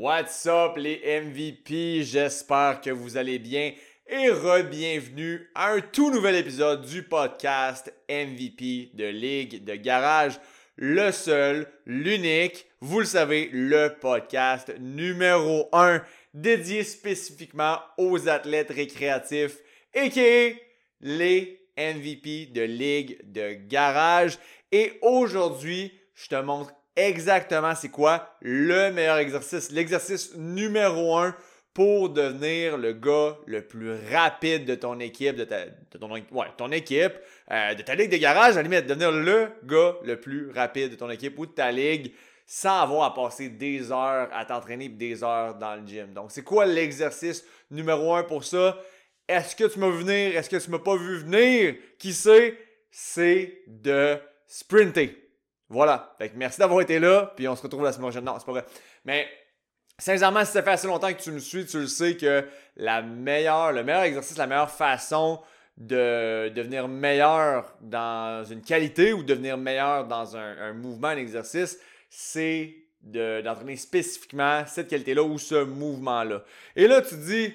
What's up les MVP? J'espère que vous allez bien et re-bienvenue à un tout nouvel épisode du podcast MVP de Ligue de Garage. Le seul, l'unique, vous le savez, le podcast numéro 1 dédié spécifiquement aux athlètes récréatifs et qui les MVP de Ligue de Garage. Et aujourd'hui, je te montre exactement c'est quoi? Le meilleur exercice, l'exercice numéro un pour devenir le gars le plus rapide de ton équipe, de, ta, ton, ton équipe, euh, de ta ligue de garage, à la limite, devenir le gars le plus rapide de ton équipe ou de ta ligue sans avoir à passer des heures à t'entraîner et des heures dans le gym. Donc, c'est quoi l'exercice numéro un pour ça? Est-ce que tu m'as vu venir? Est-ce que tu m'as pas vu venir? Qui sait? C'est de sprinter. Voilà. Fait merci d'avoir été là, puis on se retrouve la semaine prochaine. Non, c'est pas vrai. Mais sincèrement, si ça fait assez longtemps que tu me suis, tu le sais que la meilleure, le meilleur exercice, la meilleure façon de devenir meilleur dans une qualité ou devenir meilleur dans un, mouvement, un exercice, c'est d'entraîner spécifiquement cette qualité-là ou ce mouvement-là. Et là, tu dis,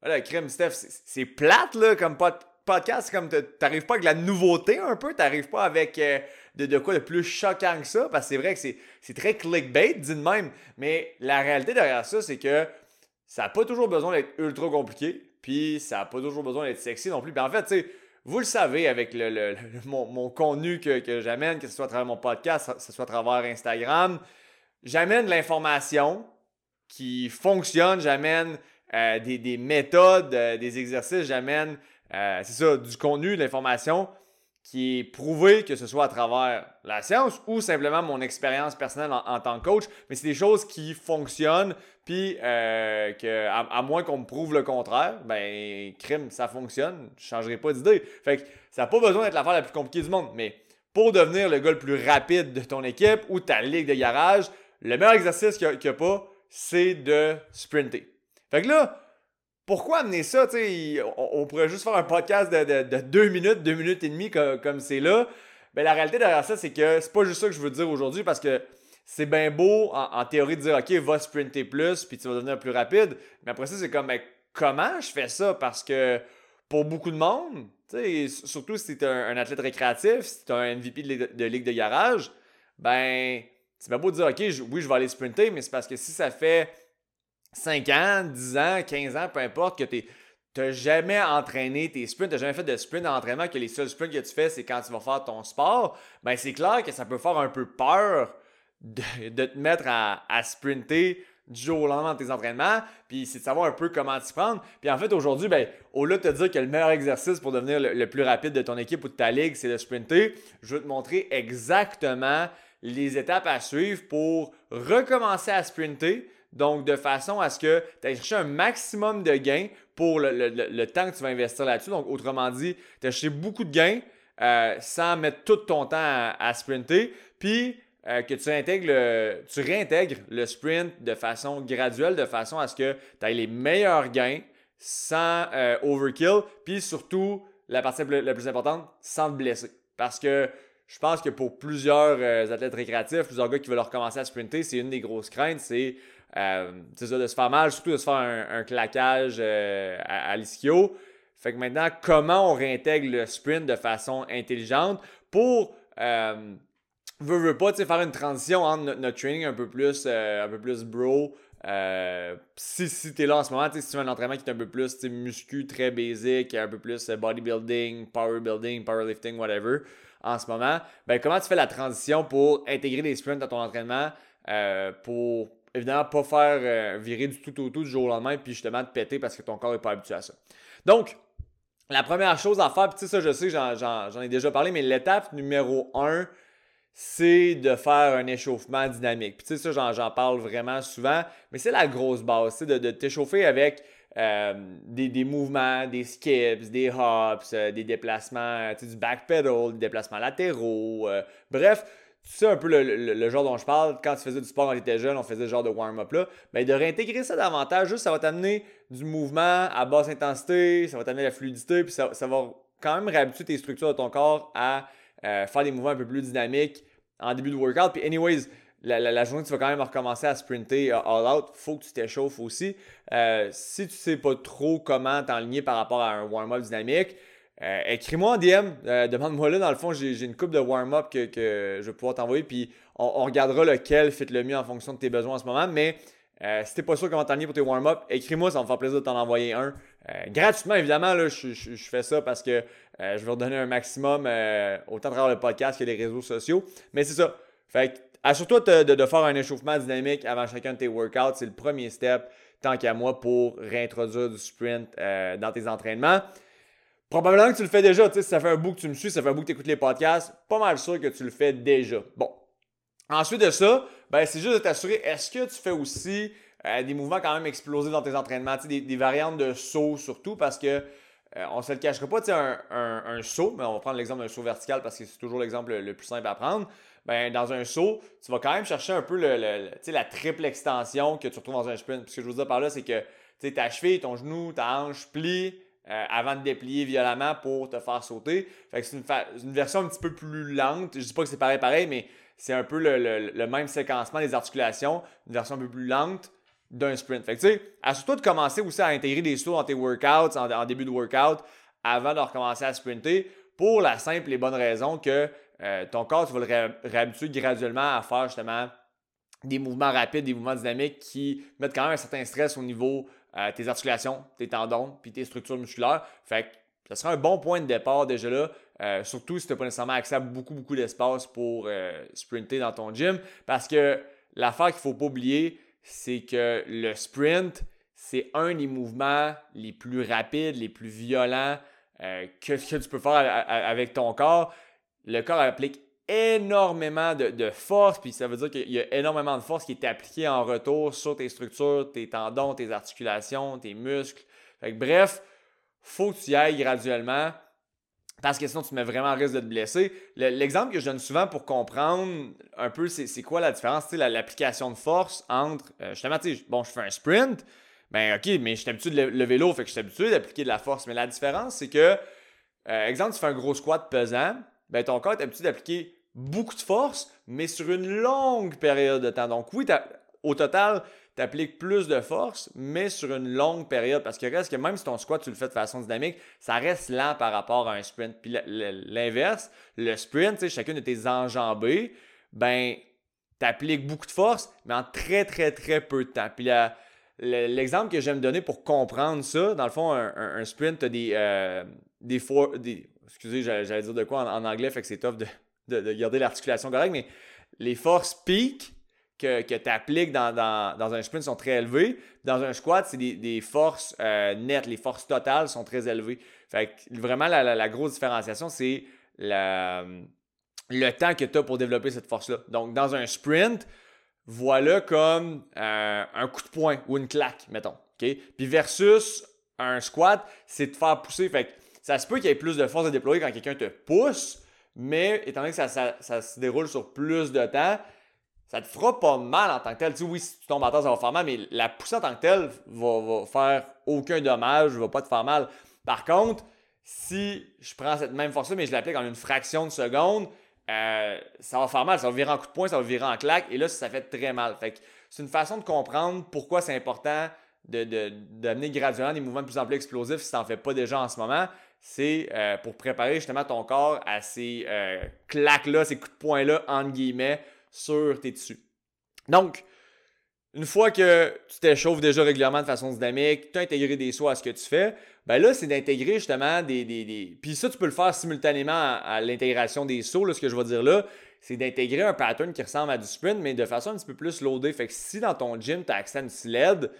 voilà, crème, Steph, c'est plate, là, comme podcast, comme t'arrives pas avec la nouveauté un peu, t'arrives pas avec euh, de, quoi de plus choquant que ça, parce que c'est vrai que c'est très clickbait, dit de même, mais la réalité derrière ça, c'est que ça n'a pas toujours besoin d'être ultra compliqué, puis ça n'a pas toujours besoin d'être sexy non plus. Puis en fait, tu vous le savez avec le, mon, contenu que, j'amène, que ce soit à travers mon podcast, que ce soit à travers Instagram, j'amène de l'information qui fonctionne, j'amène euh, des, méthodes, euh, des exercices, j'amène, euh, c'est ça, du contenu, de l'information qui est prouvé que ce soit à travers la science ou simplement mon expérience personnelle en, tant que coach, mais c'est des choses qui fonctionnent, puis euh, à, moins qu'on me prouve le contraire, ben, crime, ça fonctionne, je changerai pas d'idée. Fait que ça n'a pas besoin d'être l'affaire la plus compliquée du monde, mais pour devenir le gars le plus rapide de ton équipe ou ta ligue de garage, le meilleur exercice qu'il n'y a, a, pas, c'est de sprinter. Fait que là, pourquoi amener ça? On, pourrait juste faire un podcast de, deux minutes, deux minutes et demie comme, c'est là. Ben, la réalité derrière ça, c'est que c'est pas juste ça que je veux dire aujourd'hui parce que c'est bien beau en, théorie de dire OK, va sprinter plus puis tu vas devenir plus rapide. Mais après ça, c'est comme comment je fais ça? Parce que pour beaucoup de monde, surtout si tu es un, athlète récréatif, si tu un MVP de, ligue de garage, ben c'est bien beau de dire OK, oui, je vais aller sprinter, mais c'est parce que si ça fait 5 ans, 10 ans, 15 ans, peu importe, que tu n'as jamais entraîné tes sprints, tu n'as jamais fait de sprint d'entraînement, que les seuls sprints que tu fais, c'est quand tu vas faire ton sport, ben c'est clair que ça peut faire un peu peur de, te mettre à, sprinter du jour au lendemain dans tes entraînements, puis c'est de savoir un peu comment t'y prendre. Puis en fait, aujourd'hui, ben, au lieu de te dire que le meilleur exercice pour devenir le, le plus rapide de ton équipe ou de ta ligue, c'est de sprinter, je vais te montrer exactement les étapes à suivre pour recommencer à sprinter, donc, de façon à ce que tu aies cherché un maximum de gains pour le, temps que tu vas investir là-dessus. Donc, autrement dit, tu as cherché beaucoup de gains euh, sans mettre tout ton temps à, sprinter. Puis, euh, que tu, intègres le, tu réintègres le sprint de façon graduelle, de façon à ce que tu aies les meilleurs gains sans euh, overkill. Puis surtout, la partie la plus importante, sans te blesser. Parce que je pense que pour plusieurs athlètes récréatifs, plusieurs gars qui veulent recommencer à sprinter, c'est une des grosses craintes, c'est euh, c'est ça, de se faire mal, surtout de se faire un, claquage euh, à, l'ischio. Fait que maintenant, comment on réintègre le sprint de façon intelligente pour euh, veut, veut pas faire une transition entre notre, training un peu plus, euh, un peu plus bro. si si tu es là en ce moment, si tu fais un entraînement qui est un peu plus muscu, très basic, un peu plus bodybuilding, power building, powerlifting, whatever, en ce moment, ben comment tu fais la transition pour intégrer des sprints dans ton entraînement pour évidemment, pas faire euh, virer du tout au tout du jour au lendemain, puis justement te péter parce que ton corps n'est pas habitué à ça. Donc, la première chose à faire, puis tu sais, ça, je sais, j'en ai déjà parlé, mais l'étape numéro un, c'est de faire un échauffement dynamique. Puis tu sais, ça, j'en parle vraiment souvent, mais c'est la grosse base, c'est de, t'échauffer avec euh, des, mouvements, des skips, des hops, euh, des déplacements, du backpedal, des déplacements latéraux, bref, sais un peu le, genre dont je parle, quand tu faisais du sport quand tu étais jeune, on faisait ce genre de warm-up là, ben de réintégrer ça davantage, juste ça va t'amener du mouvement à basse intensité, ça va t'amener la fluidité, puis ça, va quand même réhabituer tes structures de ton corps à euh, faire des mouvements un peu plus dynamiques en début de workout. Puis anyways, la, journée tu vas quand même recommencer à sprinter all out, faut que tu t'échauffes aussi. si tu sais pas trop comment t'enligner par rapport à un warm-up dynamique, écris-moi en DM, demande-moi là, dans le fond, j'ai une coupe de warm-up que, je vais pouvoir t'envoyer, puis on, on, regardera lequel fit le mieux en fonction de tes besoins en ce moment. Mais euh, si t'es pas sûr comment t'enligner pour tes warm-up, écris-moi, ça va me faire plaisir de t'en envoyer un. Euh, gratuitement, évidemment, là, je, fais ça parce que euh, je veux redonner un maximum autant à travers le podcast que les réseaux sociaux. Mais c'est ça. Fait assure-toi de, faire un échauffement dynamique avant chacun de tes workouts. C'est le premier step, tant qu'à moi, pour réintroduire du sprint dans tes entraînements. Probablement que tu le fais déjà. Si ça fait un bout que tu me suis, ça fait un bout que tu écoutes les podcasts, pas mal sûr que tu le fais déjà. Bon. Ensuite de ça, ben, c'est juste de t'assurer, est-ce que tu fais aussi euh, des mouvements quand même explosifs dans tes entraînements, des, des, variantes de saut surtout, parce que euh, on se le cachera pas, un, un, un, saut, mais on va prendre l'exemple d'un saut vertical parce que c'est toujours l'exemple le, plus simple à prendre. Ben, dans un saut, tu vas quand même chercher un peu le, la triple extension que tu retrouves dans un sprint. Ce que je veux dire par là, c'est que ta cheville, ton genou, ta hanche plie euh, avant de déplier violemment pour te faire sauter. C'est une, version un petit peu plus lente. Je dis pas que c'est pareil pareil, mais c'est un peu le, même séquencement des articulations, une version un peu plus lente d'un sprint. Fait que tu sais, assure-toi de commencer aussi à intégrer des sauts dans tes workouts, en, début de workout, avant de recommencer à sprinter, pour la simple et bonne raison que euh, ton corps, tu vas le réhabituer graduellement à faire justement des mouvements rapides, des mouvements dynamiques qui mettent quand même un certain stress au niveau euh, tes articulations, tes tendons, puis tes structures musculaires. Fait que ça sera un bon point de départ déjà là euh, surtout si tu n'as pas nécessairement accès à beaucoup, beaucoup d'espace pour euh, sprinter dans ton gym. Parce que l'affaire qu'il ne faut pas oublier, c'est que le sprint, c'est un des mouvements les plus rapides, les plus violents que, tu peux faire avec ton corps. Le corps applique énormément de, force, puis ça veut dire qu'il y a énormément de force qui est appliquée en retour sur tes structures, tes tendons, tes articulations, tes muscles. Fait que, bref, faut que tu y ailles graduellement. Parce que sinon, tu mets vraiment en risque de te blesser. L'exemple que je donne souvent pour comprendre un peu c'est quoi la différence, l'application de force entre, euh, justement, bon, je fais un sprint, ben ok, mais je suis habitué de le, vélo, fait que je suis habitué d'appliquer de la force. Mais la différence, c'est que, euh, exemple, tu fais un gros squat pesant, ben ton corps est habitué d'appliquer beaucoup de force, mais sur une longue période de temps. Donc oui, au total, tu appliques plus de force, mais sur une longue période. Parce que reste que même si ton squat, tu le fais de façon dynamique, ça reste lent par rapport à un sprint. Puis l'inverse, le sprint, chacune de tes enjambées, ben, tu appliques beaucoup de force, mais en très, très, très peu de temps. Puis l'exemple que j'aime donner pour comprendre ça, dans le fond, un, sprint, tu as des, euh, des, des, Excusez, j'allais dire de quoi en, anglais, fait que c'est tough de, de garder l'articulation correcte, mais les forces peak que, tu appliques dans, un sprint sont très élevées. Dans un squat, c'est des, forces euh, nettes, les forces totales sont très élevées. Fait vraiment, la, grosse différenciation, c'est le temps que tu as pour développer cette force-là. Donc, dans un sprint, voilà comme euh, un coup de poing ou une claque, mettons. Puis versus un squat, c'est de faire pousser. Fait ça se peut qu'il y ait plus de force à déployer quand quelqu'un te pousse, mais étant donné que ça se déroule sur plus de temps, ça te fera pas mal en tant que tel. Tu sais, oui, si tu tombes à terre, ça va faire mal, mais la poussée en tant que telle va, va faire aucun dommage, va pas te faire mal. Par contre, si je prends cette même force-là, mais je l'applique en une fraction de seconde, euh, ça va faire mal. Ça va virer en coup de poing, ça va virer en claque, et là, ça fait très mal. Fait c'est une façon de comprendre pourquoi c'est important d'amener de, graduellement des mouvements de plus en plus explosifs si tu n'en fais pas déjà en ce moment. C'est euh, pour préparer justement ton corps à ces euh, claques-là, ces coups de poing-là, entre guillemets, sur tes tissus. Donc, une fois que tu t'échauffes déjà régulièrement de façon dynamique, tu as intégré des sauts à ce que tu fais, ben là, c'est d'intégrer justement des, des, Puis ça, tu peux le faire simultanément à, l'intégration des sauts. Là, ce que je vais dire là, c'est d'intégrer un pattern qui ressemble à du sprint, mais de façon un petit peu plus loadée. Fait que si dans ton gym, tu as accès à une sled,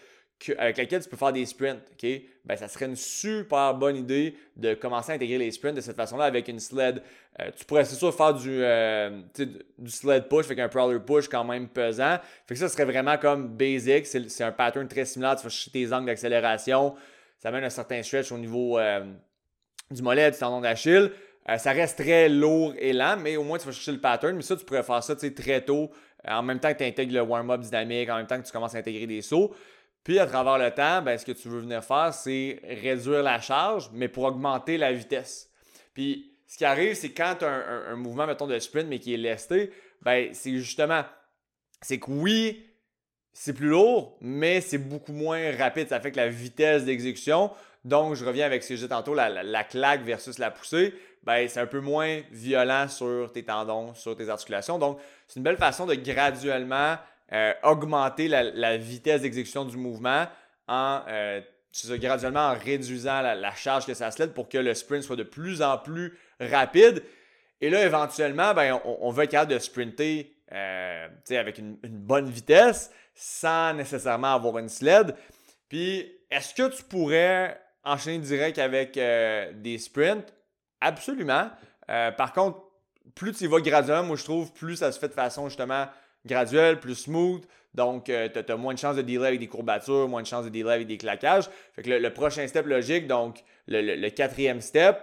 avec laquelle tu peux faire des sprints, OK? Ben, ça serait une super bonne idée de commencer à intégrer les sprints de cette façon-là avec une sled. Euh, tu pourrais, c'est sûr, faire du, euh, sled push avec un prowler push quand même pesant. Fait que ça serait vraiment comme basic. C'est, un pattern très similaire. Tu vas chercher tes angles d'accélération. Ça amène un certain stretch au niveau euh, du mollet, du tendon d'Achille. ça reste très lourd et lent, mais au moins tu vas chercher le pattern. Mais ça, tu pourrais faire ça très tôt, en même temps que tu intègres le warm-up dynamique, en même temps que tu commences à intégrer des sauts. Puis à travers le temps, ben, ce que tu veux venir faire, c'est réduire la charge, mais pour augmenter la vitesse. Puis ce qui arrive, c'est quand tu as un, mouvement, mettons, de sprint, mais qui est lesté, ben, c'est justement c'est que oui, c'est plus lourd, mais c'est beaucoup moins rapide. Ça fait que la vitesse d'exécution, donc je reviens avec ce que j'ai tantôt, la, claque versus la poussée, ben, c'est un peu moins violent sur tes tendons, sur tes articulations. Donc, c'est une belle façon de graduellement euh, augmenter la, vitesse d'exécution du mouvement en euh, graduellement en réduisant la, charge que ça se pour que le sprint soit de plus en plus rapide. Et là, éventuellement, ben, on, on, va être capable de sprinter euh, avec une, bonne vitesse sans nécessairement avoir une sled. Puis, est-ce que tu pourrais enchaîner direct avec des sprints? Absolument. Par contre, plus tu y vas graduellement, moi je trouve, plus ça se fait de façon justement graduelle, plus smooth. Donc, tu as, moins de chances de dealer avec des courbatures, moins de chances de dealer avec des claquages. Fait que le, prochain step logique, donc le, quatrième step,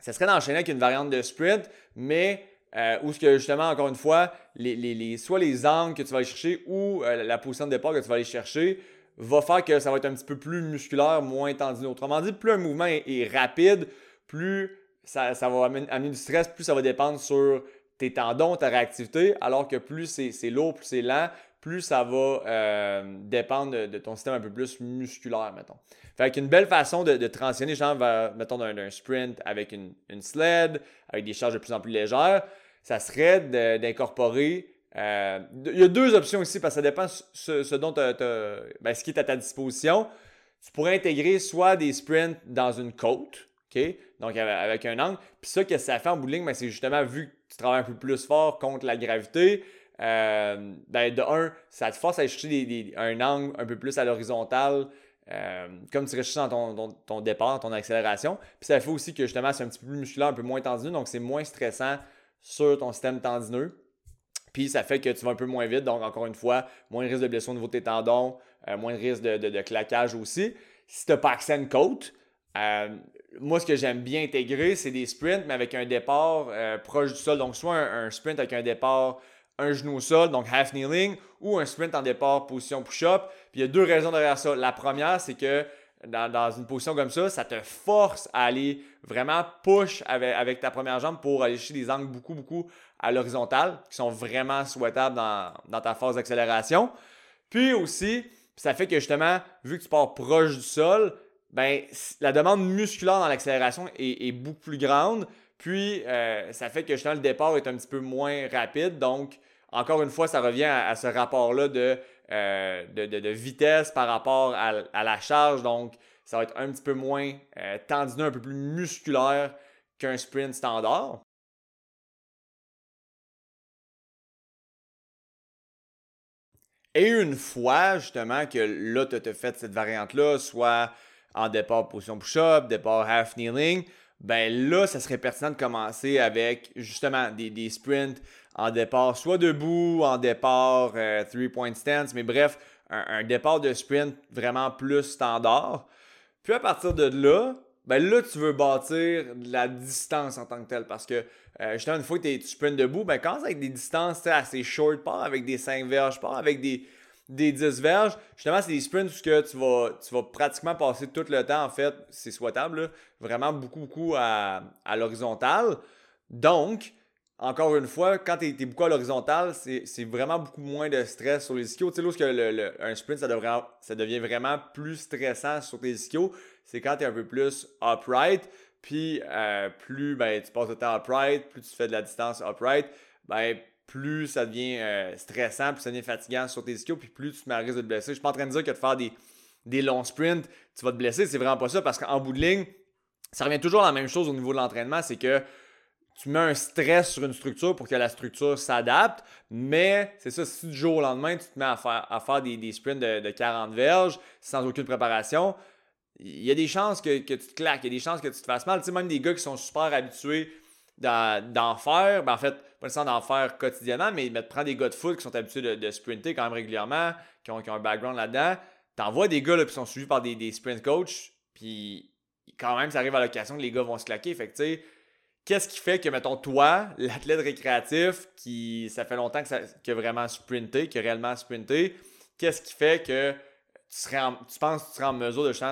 ça serait d'enchaîner avec une variante de sprint, mais euh, où ce que justement, encore une fois, les, soit les angles que tu vas aller chercher ou euh, la position de départ que tu vas aller chercher va faire que ça va être un petit peu plus musculaire, moins tendu. Autrement dit, plus un mouvement est, rapide, plus ça, va amener, du stress, plus ça va dépendre sur tendons, ta réactivité, alors que plus c'est lourd, plus c'est lent, plus ça va euh, dépendre de, ton système un peu plus musculaire, mettons. Fait qu'une belle façon de, transitionner, genre, mettons, d'un sprint avec une, une sled, avec des charges de plus en plus légères, ça serait d'incorporer. Euh, il y a deux options ici parce que ça dépend ce, dont ben, ce qui est à ta disposition. Tu pourrais intégrer soit des sprints dans une côte, OK? Donc avec un angle. Puis ça, que ça fait en bout de ligne, ben, c'est justement vu tu travailles un peu plus fort contre la gravité. Euh, ben, de un, ça te force à chercher un angle un peu plus à l'horizontale, euh, comme tu recherches dans ton, ton, départ, ton accélération. Puis ça fait aussi que justement, c'est un petit peu plus musculaire, un peu moins tendu, donc c'est moins stressant sur ton système tendineux. Puis ça fait que tu vas un peu moins vite. Donc, encore une fois, moins de risque de blessure au niveau de tes tendons, euh, moins de risque de, claquage aussi. Si tu n'as pas accès à une côte, moi, ce que j'aime bien intégrer, c'est des sprints, mais avec un départ euh, proche du sol. Donc, soit un, sprint avec un départ un genou au sol, donc half kneeling, ou un sprint en départ position push-up. Puis il y a deux raisons derrière ça. La première, c'est que dans, une position comme ça, ça te force à aller vraiment push avec, ta première jambe pour aller chercher des angles beaucoup, beaucoup à l'horizontale qui sont vraiment souhaitables dans, ta phase d'accélération. Puis aussi, ça fait que justement, vu que tu pars proche du sol, ben, la demande musculaire dans l'accélération est, beaucoup plus grande. Puis, euh, ça fait que justement, le départ est un petit peu moins rapide. Donc, encore une fois, ça revient à ce rapport-là de euh, de, vitesse par rapport à, la charge. Donc, ça va être un petit peu moins euh, tendineux, un peu plus musculaire qu'un sprint standard. Et une fois, justement, que là, tu as fait cette variante-là, soit en départ position push-up, départ half kneeling, ben là, ça serait pertinent de commencer avec justement des, des sprints en départ soit debout, en départ euh, three-point stance, mais bref, un, départ de sprint vraiment plus standard. Puis à partir de là, ben là, tu veux bâtir la distance en tant que telle parce que euh, justement, une fois que tu sprints debout, ben c'est avec des distances assez short, pas avec des 5 verges, pas avec des, des 10 verges, justement, c'est des sprints où que tu vas, tu vas pratiquement passer tout le temps, en fait, c'est souhaitable, vraiment beaucoup, beaucoup à, à l'horizontale. Donc, encore une fois, quand tu es, beaucoup à l'horizontale, c'est vraiment beaucoup moins de stress sur les ischios. Tu sais, lorsque le, un sprint, ça, ça devient vraiment plus stressant sur tes ischios, c'est quand tu es un peu plus upright. Puis euh, plus ben, tu passes le temps upright, plus tu fais de la distance upright, ben, plus ça devient euh, stressant, plus ça devient fatigant sur tes ischios, puis plus tu te mets à risque de te blesser. Je suis pas en train de dire que de faire des, des longs sprints, tu vas te blesser. C'est vraiment pas ça, parce qu'en bout de ligne, ça revient toujours à la même chose au niveau de l'entraînement, c'est que tu mets un stress sur une structure pour que la structure s'adapte, mais c'est ça, si du jour au lendemain, tu te mets à faire, à faire des, sprints de, 40 verges sans aucune préparation, il y a des chances que, tu te claques, il y a des chances que tu te fasses mal. Tu sais, même des gars qui sont super habitués d'en faire, ben en fait, pas nécessairement d'en faire quotidiennement, mais de prendre des gars de foot qui sont habitués de, sprinter quand même régulièrement, qui ont, un background là-dedans. T'envoies des gars là, qui sont suivis par des, des sprint coachs, puis quand même, ça arrive à l'occasion que les gars vont se claquer. Fait que, tu sais, Qu'est-ce qui fait que, mettons, toi, l'athlète récréatif, qui ça fait longtemps que, ça, a vraiment sprinté, qui a réellement sprinté, qu'est-ce qui fait que tu, serais tu penses que tu serais en mesure de te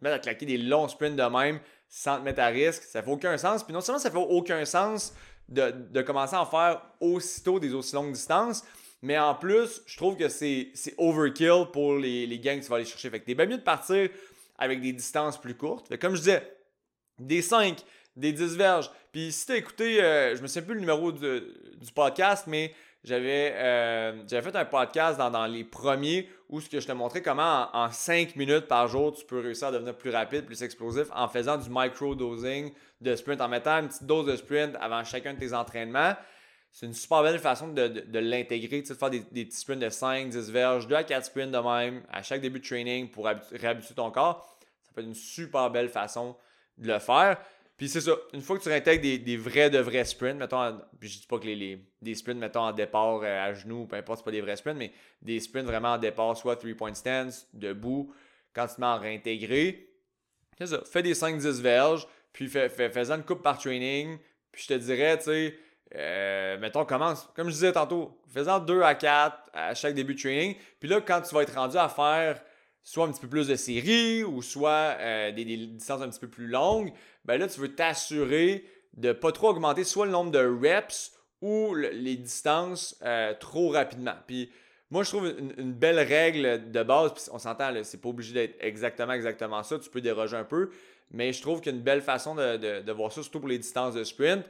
mettre à claquer des longs sprints de même sans te mettre à risque? Ça fait aucun sens. Puis non seulement ça fait aucun sens de, commencer à en faire aussitôt des aussi longues distances, Mais en plus, je trouve que c'est overkill pour les, les gains que tu vas aller chercher. Fait que t'es bien mieux de partir avec des distances plus courtes. Comme je disais, des 5, des 10 verges. Puis si t'as écouté, euh, je me souviens plus le numéro du podcast, mais j'avais euh, fait un podcast dans, les premiers où ce que je te montrais comment en, 5 minutes par jour, tu peux réussir à devenir plus rapide, plus explosif en faisant du micro-dosing de sprint, en mettant une petite dose de sprint avant chacun de tes entraînements. C'est une super belle façon de, l'intégrer, de faire des, petits sprints de 5, 10 verges, 2 à 4 sprints de même à chaque début de training pour réhabituer ton corps. Ça peut être une super belle façon de le faire. Puis c'est ça, une fois que tu réintègres des, vrais de vrais sprints, mettons, puis je dis pas que les, des sprints, mettons, en départ euh, à genoux, peu importe, c'est pas des vrais sprints, mais des sprints vraiment en départ, soit three-point stance, debout, quand tu à réintégrer, c'est ça, fais des 5-10 verges, puis fais, fais, fais une coupe par training, puis je te dirais, tu sais, euh, mettons, commence, comme je disais tantôt, faisant 2 à 4 à chaque début de training, puis là, quand tu vas être rendu à faire soit un petit peu plus de séries ou soit euh, des, distances un petit peu plus longues, ben là, tu veux t'assurer de ne pas trop augmenter soit le nombre de reps ou les distances euh, trop rapidement. Puis moi, je trouve une, belle règle de base, puis on s'entend, c'est pas obligé d'être exactement, exactement ça, tu peux déroger un peu, mais je trouve qu'une belle façon de, voir ça, surtout pour les distances de sprint,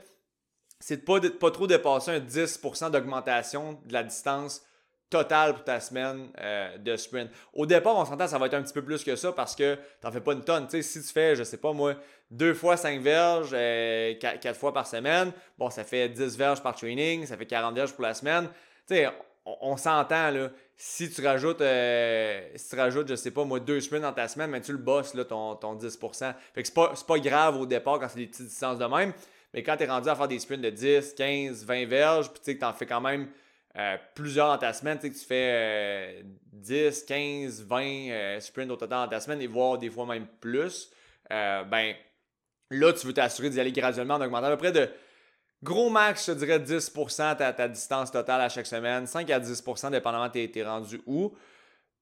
c'est de ne pas, pas trop dépasser un 10% d'augmentation de la distance total pour ta semaine euh, de sprint. Au départ, on s'entend, ça va être un petit peu plus que ça parce que tu n'en fais pas une tonne. sais, si tu fais, je sais pas moi, deux fois cinq verges, euh, quatre, fois par semaine, bon, ça fait 10 verges par training, ça fait 40 verges pour la semaine. sais, on, s'entend, là. Si tu rajoutes, euh, si tu rajoutes, je sais pas moi, deux sprints dans ta semaine, mais tu le bosses, là, ton, ton 10%. Fait que c'est pas, pas grave au départ quand c'est des petites distances de même. Mais quand tu es rendu à faire des sprints de 10, 15, 20 verges, puis tu sais que tu en fais quand même euh, plusieurs dans ta semaine, tu sais que tu fais 10, 15, 20 sprints au total dans ta semaine et voire des fois même plus, euh, ben là, tu veux t'assurer d'y aller graduellement en augmentant à peu près de gros max, je dirais 10% ta, ta distance totale à chaque semaine, 5 à 10% dépendamment t'es rendu où.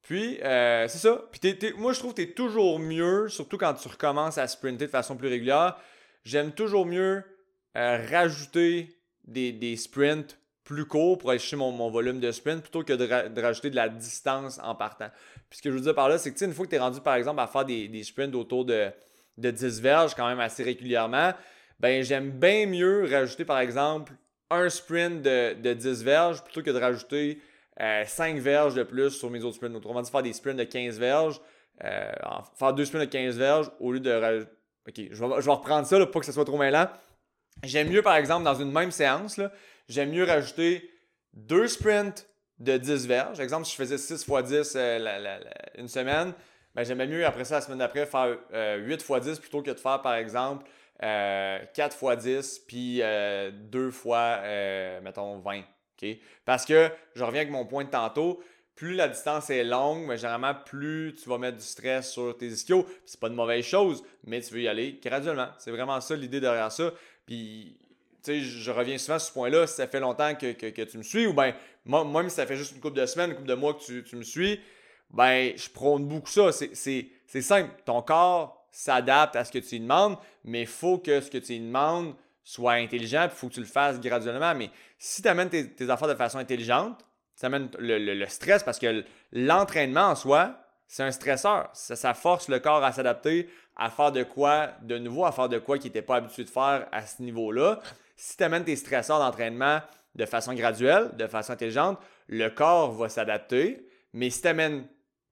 Puis, euh, c'est ça. Puis, moi, je trouve que tu es toujours mieux, surtout quand tu recommences à sprinter de façon plus régulière. J'aime toujours mieux rajouter des, des sprints plus court pour aller chercher mon, volume de sprint plutôt que de, rajouter de la distance en partant. Puis ce que je veux dire par là, c'est que une fois que tu es rendu par exemple à faire des, sprints autour de, de 10 verges quand même assez régulièrement, ben j'aime bien mieux rajouter par exemple un sprint de, de 10 verges plutôt que de rajouter 5 euh, verges de plus sur mes autres sprints. Autrement dit, faire des sprints de 15 verges, euh, faire deux sprints de 15 verges au lieu de rajouter. Ok, je vais, je vais reprendre ça pour que ça soit trop mêlant. J'aime mieux, par exemple, dans une même séance, là, j'aime mieux rajouter deux sprints de 10 verges. Exemple, si je faisais 6 x 10 une semaine, ben, j'aimais mieux après ça, la semaine d'après, faire 8 x 10 plutôt que de faire, par exemple, 4 x 10 puis 2 euh, fois, euh, mettons, 20. Parce que je reviens avec mon point de tantôt. Plus la distance est longue, mais généralement, plus tu vas mettre du stress sur tes ischios. C'est pas une mauvaise chose, mais tu veux y aller graduellement. C'est vraiment ça l'idée derrière ça. Puis je reviens souvent sur ce point-là, si ça fait longtemps que, tu me suis, ou bien, même si ça fait juste une couple de semaines, une couple de mois que tu, me suis, ben, je prône beaucoup ça. C'est simple. Ton corps s'adapte à ce que tu lui demandes, mais il faut que ce que tu lui demandes soit intelligent, il faut que tu le fasses graduellement. Mais si tu amènes tes, affaires de façon intelligente, tu amènes le, stress, parce que l'entraînement en soi, c'est un stresseur. Ça, ça, force le corps à s'adapter, à faire de quoi de nouveau, à faire de quoi qu'il n'était pas habitué de faire à ce niveau-là si tu amènes tes stresseurs d'entraînement de façon graduelle, de façon intelligente, le corps va s'adapter. Mais si tu amènes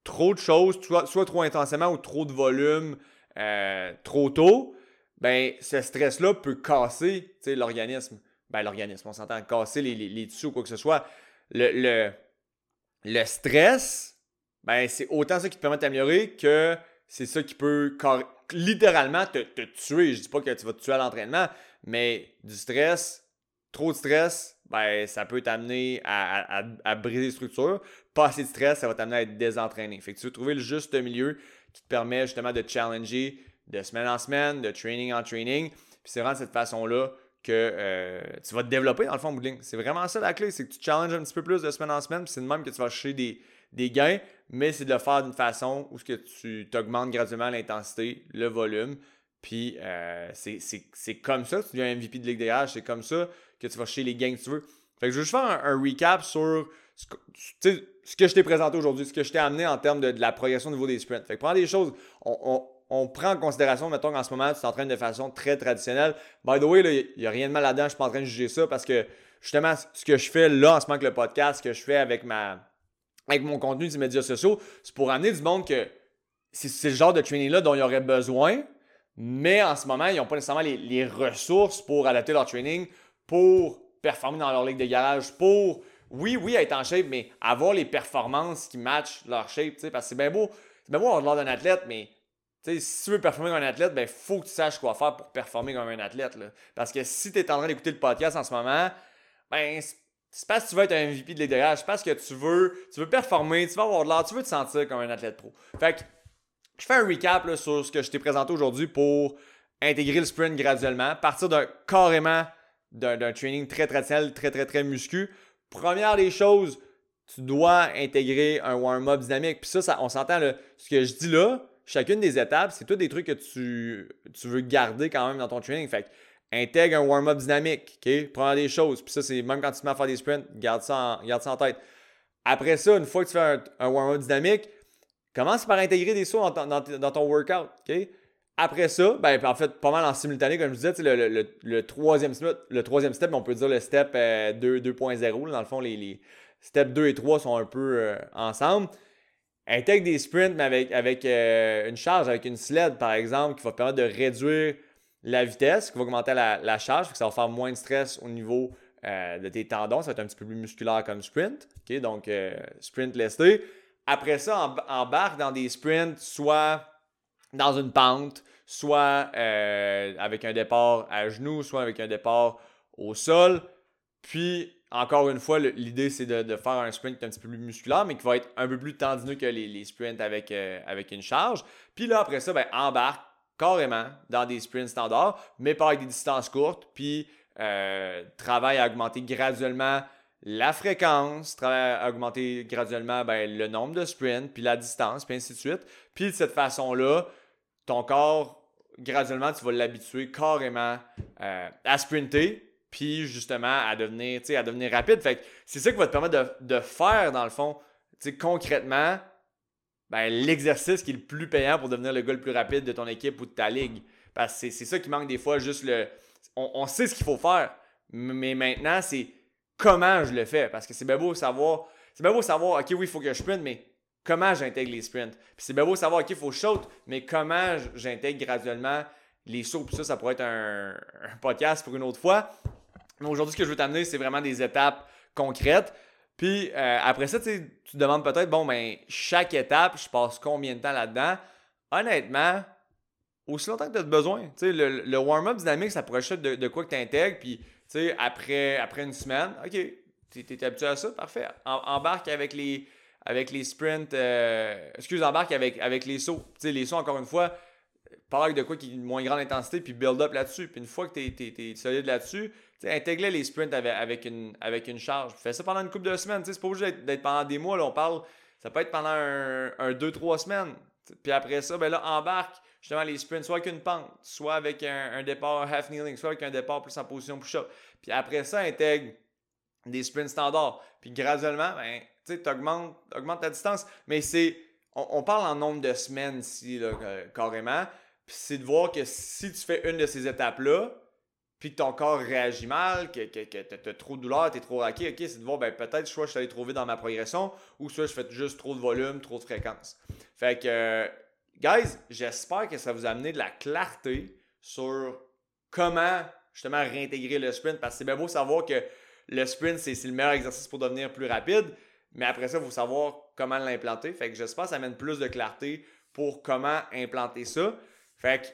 trop de choses, soit, trop intensément ou trop de volume euh, trop tôt, ben ce stress-là peut casser l'organisme. Ben, l'organisme, on s'entend, casser les, les, tissus ou quoi que ce soit. Le, le, stress, ben, c'est autant ça qui te permet d'améliorer que c'est ça qui peut littéralement te, te, tuer. Je dis pas que tu vas te tuer à l'entraînement, mais du stress, trop de stress, ben, ça peut t'amener à, briser les structures. Pas assez de stress, ça va t'amener à être désentraîné. Fait que tu veux trouver le juste milieu qui te permet justement de challenger de semaine en semaine, de training en training. Puis c'est vraiment de cette façon-là que euh, tu vas te développer dans le fond bowling. C'est vraiment ça la clé, c'est que tu challenges un petit peu plus de semaine en semaine, puis c'est de même que tu vas chercher des, des gains, mais c'est de le faire d'une façon où que tu augmentes graduellement l'intensité, le volume, puis euh, c'est comme ça que tu deviens MVP de Ligue des H. C'est comme ça que tu vas chercher les gains que tu veux. Fait que je vais juste faire un, recap sur ce que je t'ai présenté aujourd'hui, ce que je t'ai amené en termes de, la progression au niveau des sprints. Fait que prends des choses, on, prend en considération, mettons qu'en ce moment, tu t'entraînes de façon très traditionnelle. By the way, il n'y a rien de mal là-dedans, je suis pas en train de juger ça parce que justement, ce que je fais là en ce moment avec le podcast, ce que je fais avec ma avec mon contenu des médias sociaux, c'est pour amener du monde que c'est le genre de training-là dont ils auraient besoin, mais en ce moment, ils n'ont pas nécessairement les, ressources pour adapter leur training, pour performer dans leur ligue de garage, pour, oui, oui, être en shape, mais avoir les performances qui matchent leur shape, parce que c'est bien beau, c'est bien beau avoir l'air d'un athlète, mais si tu veux performer comme un athlète, ben, faut que tu saches quoi faire pour performer comme un athlète. Parce que si tu es en train d'écouter le podcast en ce moment, ben, c'est parce que tu veux être un MVP de l'idéal, c'est parce que tu veux, tu veux performer, tu veux avoir de l'art, tu veux te sentir comme un athlète pro. Fait que je fais un recap sur ce que je t'ai présenté aujourd'hui pour intégrer le sprint graduellement, partir d'un carrément d'un training très traditionnel, très très très muscu. Première des choses, tu dois intégrer un warm-up dynamique. Puis ça, on s'entend, ce que je dis là, chacune des étapes, c'est tout des trucs que tu, tu veux garder quand même dans ton training. Fait intègre un warm-up dynamique, OK? Prends des choses. Puis ça, c'est même quand tu te mets à faire des sprints, garde ça en, garde ça en tête. Après ça, une fois que tu fais un, warm-up dynamique, commence par intégrer des sauts dans, ton workout, OK? Après ça, ben, en fait, pas mal en simultané, comme je disais, le, le, troisième step, le troisième step, on peut dire le step 2.0. Euh, dans le fond, les, les, steps 2 et 3 sont un peu euh, ensemble. Intègre des sprints, mais avec, avec euh, une charge, avec une sled, par exemple, qui va permettre de réduire la vitesse qui va augmenter la, charge, que ça va faire moins de stress au niveau euh, de tes tendons. Ça va être un petit peu plus musculaire comme sprint. Donc, sprint lesté. Après ça, embarque dans des sprints, soit dans une pente, soit euh, avec un départ à genoux, soit avec un départ au sol. Puis, encore une fois, l'idée, c'est de, faire un sprint un petit peu plus musculaire, mais qui va être un peu plus tendineux que les, sprints avec, avec une charge. Puis là, après ça, ben, embarque carrément dans des sprints standards, mais pas avec des distances courtes, puis euh, travaille à augmenter graduellement la fréquence, travaille à augmenter graduellement ben, le nombre de sprints, puis la distance, puis ainsi de suite. Puis de cette façon-là, ton corps, graduellement, tu vas l'habituer carrément euh, à sprinter, puis justement à devenir, à devenir rapide. Fait c'est ça qui va te permettre de, de faire, dans le fond, concrètement, ben, l'exercice qui est le plus payant pour devenir le gars le plus rapide de ton équipe ou de ta ligue. Parce que c'est ça qui manque des fois, juste le. On, sait ce qu'il faut faire, mais maintenant, c'est comment je le fais? Parce que c'est bien beau savoir. C'est bien beau savoir, OK, oui, il faut que je sprint, mais comment j'intègre les sprints. Puis c'est bien beau savoir, OK, il faut shoot, mais comment j'intègre graduellement les sauts. Puis ça, ça pourrait être un, podcast pour une autre fois. Mais aujourd'hui, ce que je veux t'amener, c'est vraiment des étapes concrètes. Puis euh, après ça, tu te demandes peut-être, bon, ben, chaque étape, je passe combien de temps là-dedans? Honnêtement, aussi longtemps que tu as besoin. Tu le, le warm-up dynamique, ça pourrait être de, quoi que tu intègres. Puis, tu après, après une semaine, OK, tu es, habitué à ça, parfait. embarque avec les, avec les sprints. Euh, excuse, embarque avec, avec les sauts. Tu les sauts, encore une fois, parle de quoi qui est de moins grande intensité, puis build up là-dessus. Puis une fois que tu es, solide là-dessus, intègre les sprints avec, une, avec une charge. Fais ça pendant une couple de semaines. C'est pas obligé d'être pendant des mois. Là, on parle, ça peut être pendant un 2-3 semaines. Puis après ça, ben là, embarque justement les sprints, soit avec une pente, soit avec un, départ half kneeling, soit avec un départ plus en position push-up. Puis après ça, intègre des sprints standards. Puis graduellement, ben, tu augmentes, augmente ta distance. Mais c'est. On, parle en nombre de semaines ici, là, carrément. Puis c'est de voir que si tu fais une de ces étapes-là, puis que ton corps réagit mal, que, que, que tu as trop de douleur, tu es trop raqué, ok, c'est de voir, ben, peut-être soit je suis allé trop vite dans ma progression, ou soit je fais juste trop de volume, trop de fréquence. Fait que, guys, j'espère que ça vous a amené de la clarté sur comment justement réintégrer le sprint, parce que c'est bien beau savoir que le sprint, c'est le meilleur exercice pour devenir plus rapide, mais après ça, il faut savoir comment l'implanter. Fait que j'espère que ça amène plus de clarté pour comment implanter ça. Fait que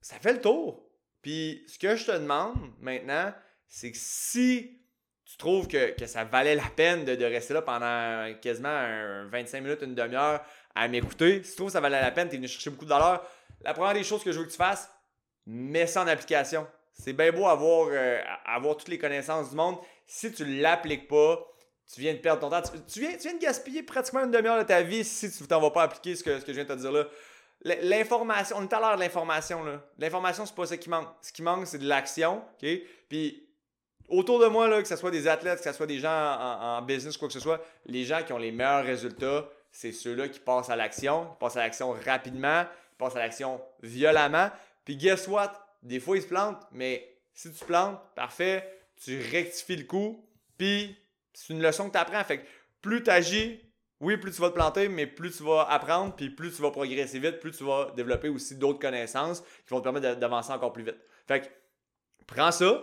ça fait le tour. Puis ce que je te demande maintenant, c'est que si tu trouves que, ça valait la peine de, rester là pendant quasiment 25 minutes, une demi-heure à m'écouter, si tu trouves que ça valait la peine, tu es venu chercher beaucoup de dollars, la première des choses que je veux que tu fasses, mets ça en application. C'est bien beau avoir, euh, avoir toutes les connaissances du monde. Si tu ne l'appliques pas, tu viens de perdre ton temps. Tu, viens, tu viens de gaspiller pratiquement une demi-heure de ta vie si tu t'en vas pas appliquer ce que, ce que je viens de te dire là. L'information, on est à l'heure de l'information. L'information, c'est pas ce qui manque. Ce qui manque, c'est de l'action. OK? Puis, autour de moi, là, que ce soit des athlètes, que ce soit des gens en, en business, quoi que ce soit, les gens qui ont les meilleurs résultats, c'est ceux-là qui passent à l'action, qui passent à l'action rapidement, qui passent à l'action violemment. Puis guess what? Des fois, ils se plantent, mais si tu plantes, parfait, tu rectifies le coup, puis c'est une leçon que tu apprends. Fait que plus tu agis, oui, plus tu vas te planter, mais plus tu vas apprendre, puis plus tu vas progresser vite, plus tu vas développer aussi d'autres connaissances qui vont te permettre d'avancer encore plus vite. Fait que prends ça,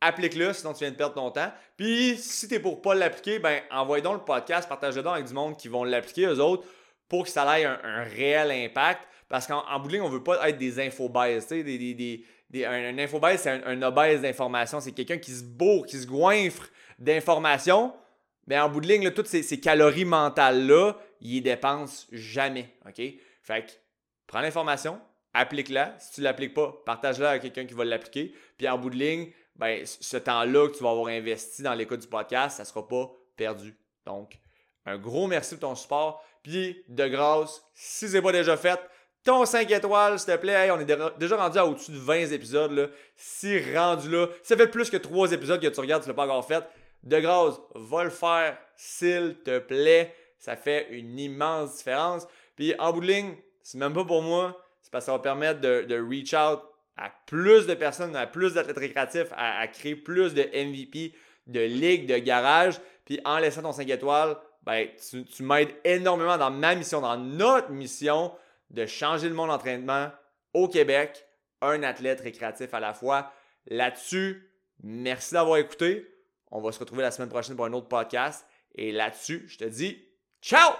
applique-le, sinon tu viens de perdre ton temps. Puis si tu es pour pas l'appliquer, ben envoie donc le podcast, partage-le donc avec du monde qui vont l'appliquer eux autres pour que ça ait un, réel impact. Parce qu'en bout de ligne, on veut pas être des infobias, tu sais, des, des, un, un c'est un, un obèse d'information. C'est quelqu'un qui se bourre, qui se goinfre d'informations. Mais en bout de ligne, toutes ces, calories mentales-là, il dépense jamais. OK? Fait que prends l'information, applique-la. Si tu ne l'appliques pas, partage-la à quelqu'un qui va l'appliquer. Puis en bout de ligne, ben, ce temps-là que tu vas avoir investi dans l'écoute du podcast, ça ne sera pas perdu. Donc, un gros merci pour ton support. Puis, de grâce, si ce n'est pas déjà fait, ton 5 étoiles, s'il te plaît. on est déjà rendu à au-dessus de 20 épisodes. Là. Si rendu là, ça fait plus que 3 épisodes que tu regardes, tu l'as pas encore fait. De grâce, va le faire, s'il te plaît. Ça fait une immense différence. Puis en bout de ligne, c'est même pas pour moi, c'est parce que ça va permettre de, reach out à plus de personnes, à plus d'athlètes récréatifs, à, créer plus de MVP, de ligues, de garage. Puis en laissant ton 5 étoiles, ben, tu m'aides énormément dans ma mission, dans notre mission de changer le monde d'entraînement au Québec, un athlète récréatif à la fois. Là-dessus, merci d'avoir écouté. On va se retrouver la semaine prochaine pour un autre podcast. Et là-dessus, je te dis ciao!